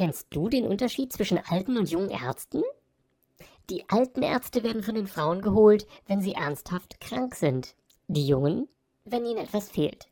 Kennst du den Unterschied zwischen alten und jungen Ärzten? Die alten Ärzte werden von den Frauen geholt, wenn sie ernsthaft krank sind. Die jungen, wenn ihnen etwas fehlt.